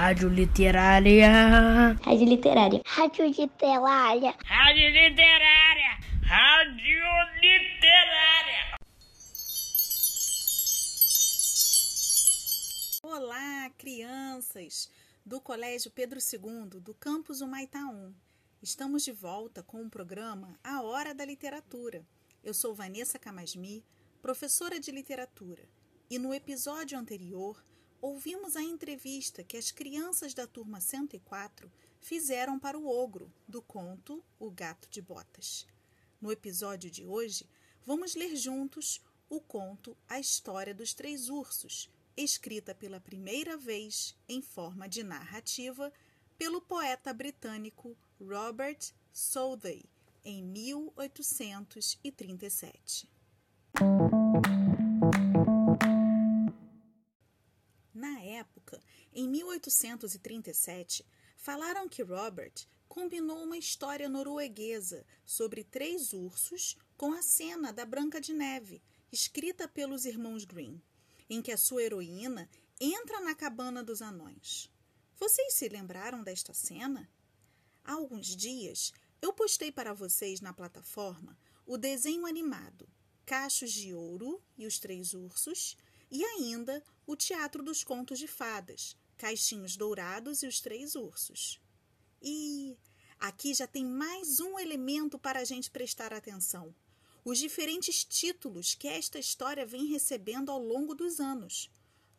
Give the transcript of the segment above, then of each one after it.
Rádio Literária. Rádio Literária. Rádio Literária. Rádio Literária. Rádio Literária. Olá, crianças do Colégio Pedro II, do campus Humaitaum. Estamos de volta com o programa A Hora da Literatura. Eu sou Vanessa Camasmi, professora de literatura, e no episódio anterior ouvimos a entrevista que as crianças da turma 104 fizeram para o ogro do conto O Gato de Botas. No episódio de hoje, vamos ler juntos o conto A História dos Três Ursos, escrita pela primeira vez em forma de narrativa pelo poeta britânico Robert Southey em 1837. Época, em 1837, falaram que Robert combinou uma história norueguesa sobre três ursos com a cena da Branca de Neve, escrita pelos irmãos Grimm, em que a sua heroína entra na cabana dos anões. Vocês se lembraram desta cena? Há alguns dias eu postei para vocês na plataforma o desenho animado Cachos de Ouro e os Três Ursos e ainda o Teatro dos Contos de Fadas, Caixinhos Dourados e os Três Ursos. E aqui já tem mais um elemento para a gente prestar atenção: os diferentes títulos que esta história vem recebendo ao longo dos anos.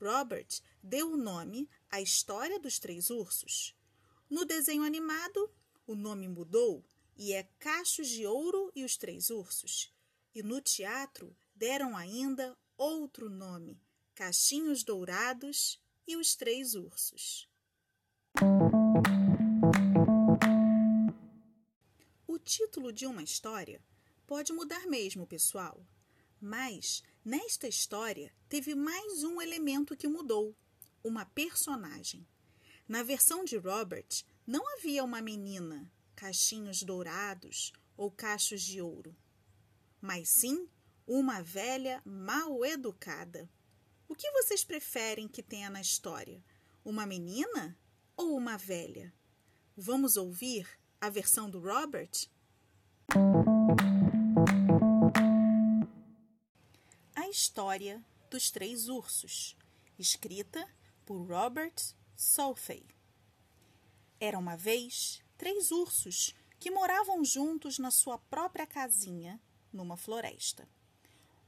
Robert deu o nome à História dos Três Ursos. No desenho animado, o nome mudou e é Cachos de Ouro e os Três Ursos. E no teatro deram ainda outro nome, Cachinhos Dourados e os Três Ursos. O título de uma história pode mudar mesmo, pessoal, mas nesta história teve mais um elemento que mudou: uma personagem. Na versão de Robert, não havia uma menina, cachinhos dourados ou cachos de ouro, mas sim uma velha mal educada. O que vocês preferem que tenha na história? Uma menina ou uma velha? Vamos ouvir a versão do Robert? A história dos três ursos, escrita por Robert Southey. Era uma vez três ursos que moravam juntos na sua própria casinha numa floresta.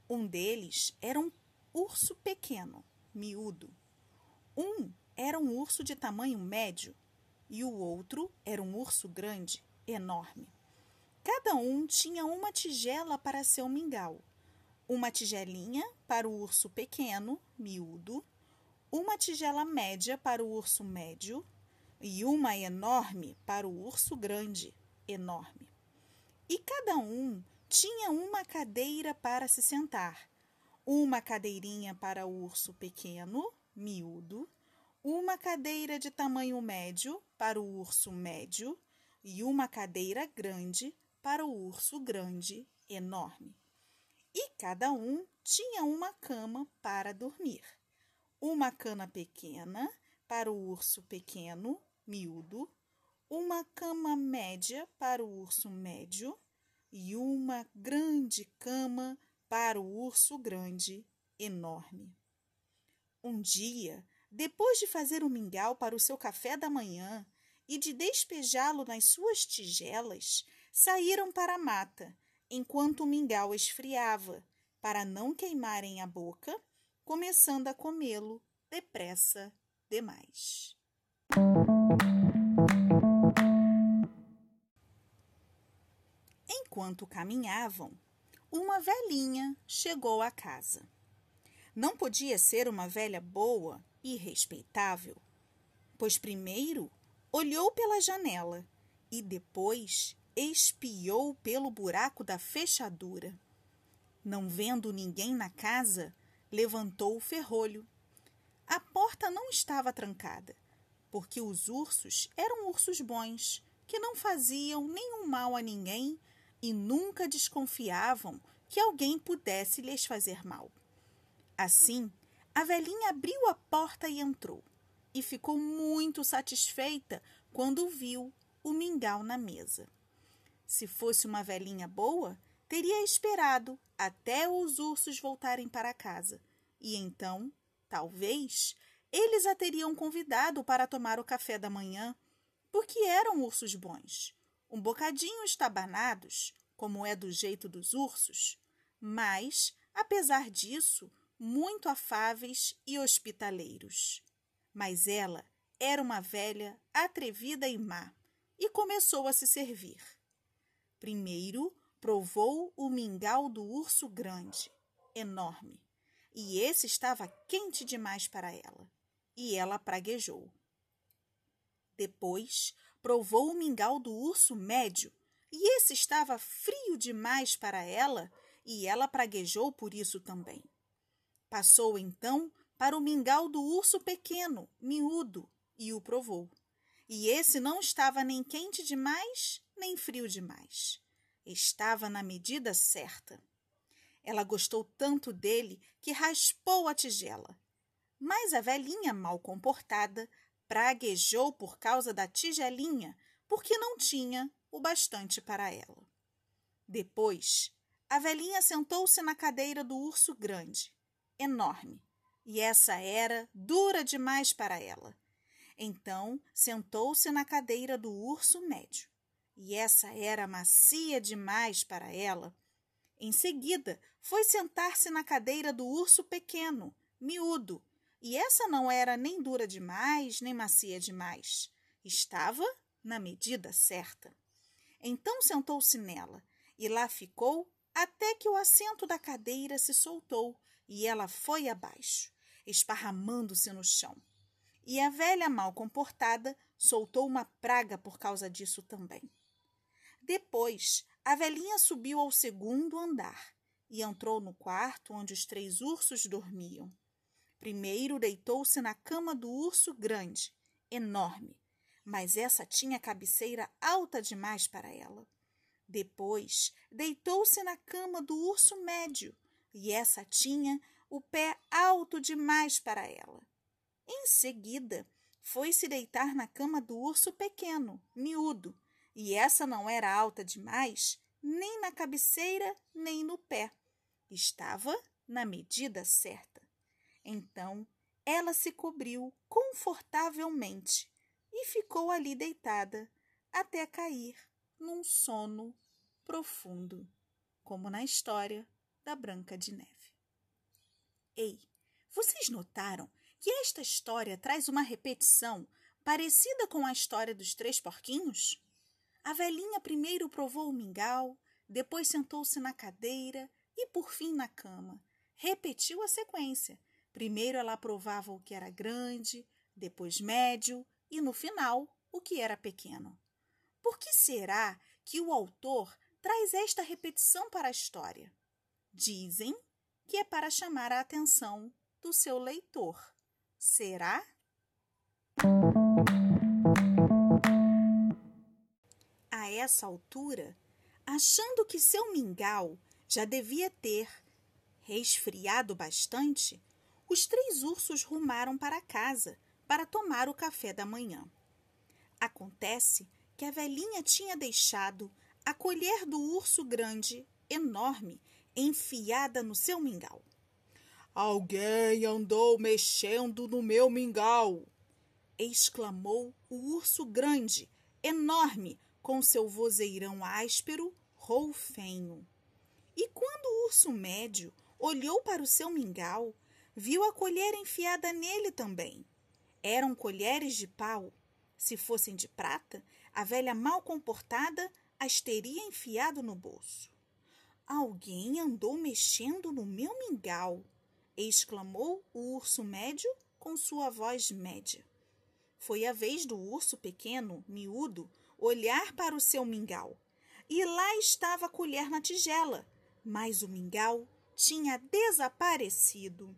Um deles era um urso pequeno, miúdo. Um era um urso de tamanho médio e o outro era um urso grande, enorme. Cada um tinha uma tigela para seu mingau. Uma tigelinha para o urso pequeno, miúdo, uma tigela média para o urso médio e uma enorme para o urso grande, enorme. E cada um tinha uma cadeira para se sentar. Uma cadeirinha para o urso pequeno, miúdo, uma cadeira de tamanho médio para o urso médio e uma cadeira grande para o urso grande, enorme. E cada um tinha uma cama para dormir. Uma cama pequena para o urso pequeno, miúdo, uma cama média para o urso médio e uma grande cama para o urso grande, enorme. Um dia, depois de fazer o mingau para o seu café da manhã e de despejá-lo nas suas tigelas, saíram para a mata, enquanto o mingau esfriava, para não queimarem a boca, começando a comê-lo depressa demais. Enquanto caminhavam, uma velhinha chegou à casa. Não podia ser uma velha boa e respeitável, pois primeiro olhou pela janela e depois espiou pelo buraco da fechadura. Não vendo ninguém na casa, levantou o ferrolho. A porta não estava trancada, porque os ursos eram ursos bons, que não faziam nenhum mal a ninguém e nunca desconfiavam que alguém pudesse lhes fazer mal. Assim, a velhinha abriu a porta e entrou. e ficou muito satisfeita quando viu o mingau na mesa. Se fosse uma velhinha boa, teria esperado até os ursos voltarem para casa e então, talvez, eles a teriam convidado para tomar o café da manhã, porque eram ursos bons, um bocadinho estabanados, como é do jeito dos ursos, mas, apesar disso, muito afáveis e hospitaleiros. Mas ela era uma velha atrevida e má e começou a se servir. Primeiro provou o mingau do urso grande, enorme, e esse estava quente demais para ela, e ela praguejou. Depois provou o mingau do urso médio, e esse estava frio demais para ela, e ela praguejou por isso também. Passou então para o mingau do urso pequeno, miúdo, e o provou. E esse não estava nem quente demais, nem frio demais. Estava na medida certa. Ela gostou tanto dele que raspou a tigela. Mas a velhinha mal comportada praguejou por causa da tigelinha, porque não tinha o bastante para ela. Depois, a velhinha sentou-se na cadeira do urso grande, enorme, e essa era dura demais para ela. Então, sentou-se na cadeira do urso médio, e essa era macia demais para ela. Em seguida, foi sentar-se na cadeira do urso pequeno, miúdo, e essa não era nem dura demais, nem macia demais. Estava na medida certa. Então sentou-se nela, e lá ficou até que o assento da cadeira se soltou e ela foi abaixo, esparramando-se no chão. E a velha mal comportada soltou uma praga por causa disso também. Depois, a velhinha subiu ao segundo andar e entrou no quarto onde os três ursos dormiam. Primeiro deitou-se na cama do urso grande, enorme, mas essa tinha cabeceira alta demais para ela. Depois deitou-se na cama do urso médio, e essa tinha o pé alto demais para ela. Em seguida, foi se deitar na cama do urso pequeno, miúdo, e essa não era alta demais, nem na cabeceira, nem no pé. Estava na medida certa. Então ela se cobriu confortavelmente e ficou ali deitada até cair num sono profundo, como na história da Branca de Neve. Ei, vocês notaram que esta história traz uma repetição parecida com a história dos três porquinhos? A velhinha primeiro provou o mingau, depois sentou-se na cadeira e por fim na cama. Repetiu a sequência Primeiro ela provava o que era grande, depois médio e no final o que era pequeno. Por que será que o autor traz esta repetição para a história? Dizem que é para chamar a atenção do seu leitor. Será? A essa altura, achando que seu mingau já devia ter resfriado bastante, os três ursos rumaram para casa para tomar o café da manhã. Acontece que a velhinha tinha deixado a colher do urso grande, enorme, enfiada no seu mingau. Alguém andou mexendo no meu mingau! exclamou o urso grande, enorme, com seu vozeirão áspero, roufenho. E quando o urso médio olhou para o seu mingau, viu a colher enfiada nele também. Eram colheres de pau. Se fossem de prata, a velha mal comportada as teria enfiado no bolso. Alguém andou mexendo no meu mingau, exclamou o urso médio com sua voz média. Foi a vez do urso pequeno, miúdo, olhar para o seu mingau. E lá estava a colher na tigela, mas o mingau tinha desaparecido.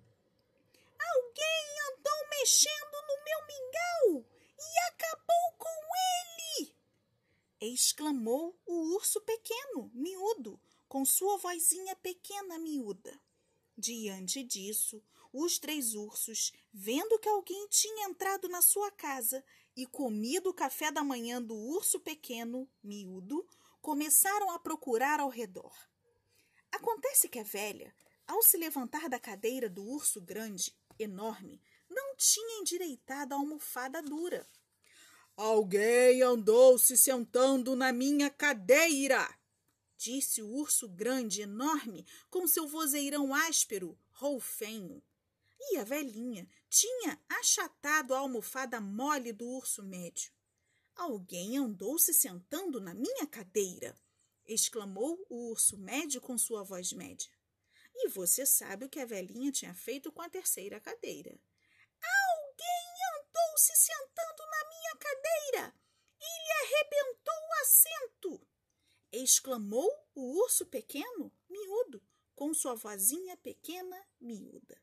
Alguém andou mexendo no meu mingau e acabou com ele! exclamou o urso pequeno, miúdo, com sua vozinha pequena miúda. Diante disso, Os três ursos, vendo que alguém tinha entrado na sua casa e comido o café da manhã do urso pequeno, miúdo, começaram a procurar ao redor. Acontece que a velha, ao se levantar da cadeira do urso grande, enorme, não tinha endireitado a almofada dura. Alguém andou se sentando na minha cadeira, disse o urso grande, enorme, com seu vozeirão áspero, roufenho. E a velhinha tinha achatado a almofada mole do urso médio. Alguém andou se sentando na minha cadeira, exclamou o urso médio com sua voz média. E você sabe o que a velhinha tinha feito com a terceira cadeira. Alguém andou se sentando na minha cadeira e lhe arrebentou o assento! exclamou o urso pequeno, miúdo, com sua vozinha pequena, miúda.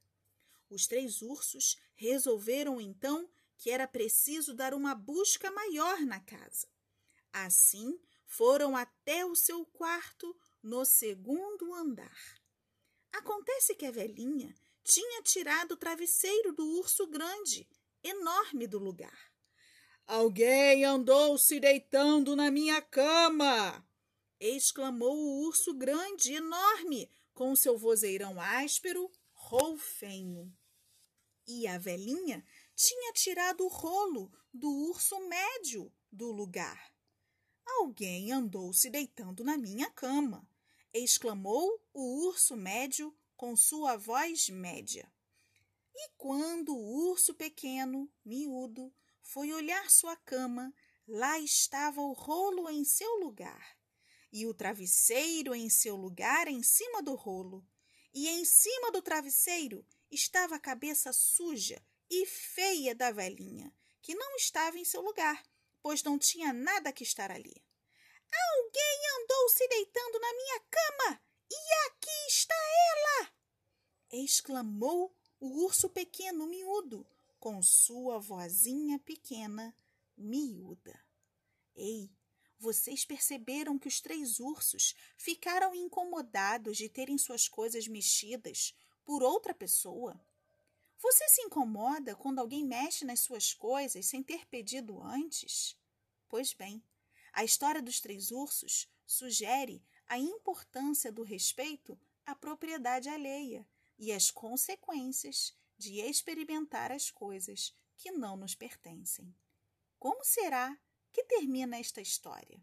Os três ursos resolveram então que era preciso dar uma busca maior na casa. Assim, foram até o seu quarto no segundo andar. Acontece que a velhinha tinha tirado o travesseiro do urso grande, enorme do lugar. Alguém andou se deitando na minha cama! exclamou o urso grande, enorme, com seu vozeirão áspero, roufenho. E a velhinha tinha tirado o rolo do urso médio do lugar. Alguém andou se deitando na minha cama, exclamou o urso médio com sua voz média. E quando o urso pequeno, miúdo, foi olhar sua cama, lá estava o rolo em seu lugar, e o travesseiro em seu lugar em cima do rolo, e em cima do travesseiro estava a cabeça suja e feia da velhinha, que não estava em seu lugar, pois não tinha nada que estar ali. Alguém andou se deitando na minha cama e aqui está ela! exclamou o urso pequeno miúdo com sua vozinha pequena miúda. Ei, vocês perceberam que os três ursos ficaram incomodados de terem suas coisas mexidas por outra pessoa? Você se incomoda quando alguém mexe nas suas coisas sem ter pedido antes? Pois bem, a história dos três ursos sugere a importância do respeito à propriedade alheia e as consequências de experimentar as coisas que não nos pertencem. Como será que termina esta história?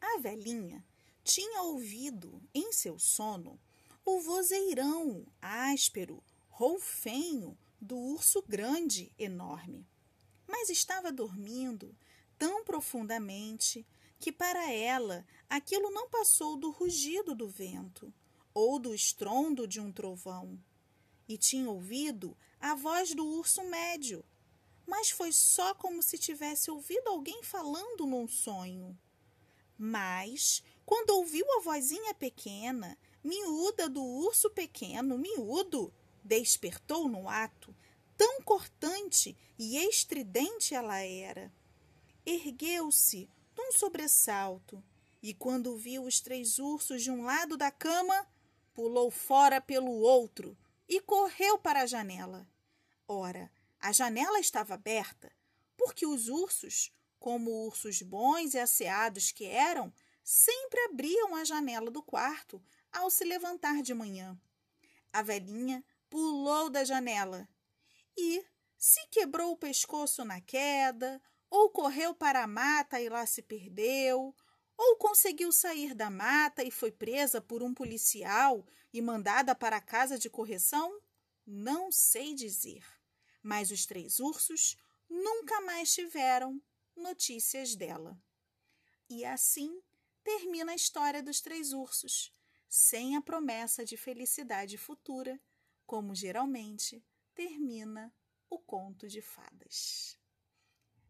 A velhinha tinha ouvido em seu sono o vozeirão áspero, roufenho do urso grande, enorme. Mas estava dormindo tão profundamente que para ela aquilo não passou do rugido do vento ou do estrondo de um trovão. E tinha ouvido a voz do urso médio, mas foi só como se tivesse ouvido alguém falando num sonho. Mas, quando ouviu a vozinha pequena, miúda do urso pequeno, miúdo, despertou no ato, tão cortante e estridente ela era. Ergueu-se num sobressalto e, quando viu os três ursos de um lado da cama, pulou fora pelo outro e correu para a janela. Ora, a janela estava aberta, porque os ursos, como ursos bons e asseados que eram, sempre abriam a janela do quarto ao se levantar de manhã. A velhinha pulou da janela e se quebrou o pescoço na queda, ou correu para a mata e lá se perdeu, ou conseguiu sair da mata e foi presa por um policial e mandada para a casa de correção? Não sei dizer. Mas os três ursos nunca mais tiveram notícias dela. E assim termina a história dos três ursos, sem a promessa de felicidade futura, como geralmente termina o conto de fadas.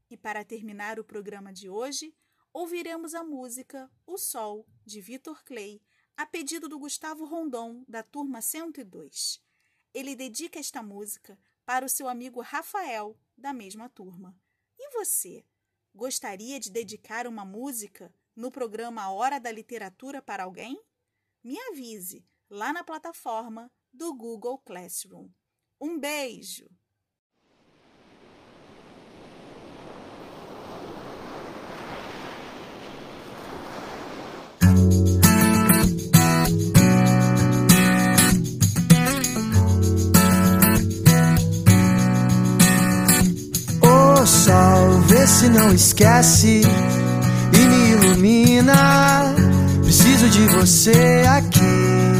E para terminar o programa de hoje, ouviremos a música O Sol, de Vitor Clay, a pedido do Gustavo Rondon, da turma 102. Ele dedica esta música para o seu amigo Rafael, da mesma turma. E você? Gostaria de dedicar uma música no programa Hora da Literatura para alguém? me avise lá na plataforma do Google Classroom. Um beijo! O sol, vê se não esquece e me ilumina. Preciso de você aqui.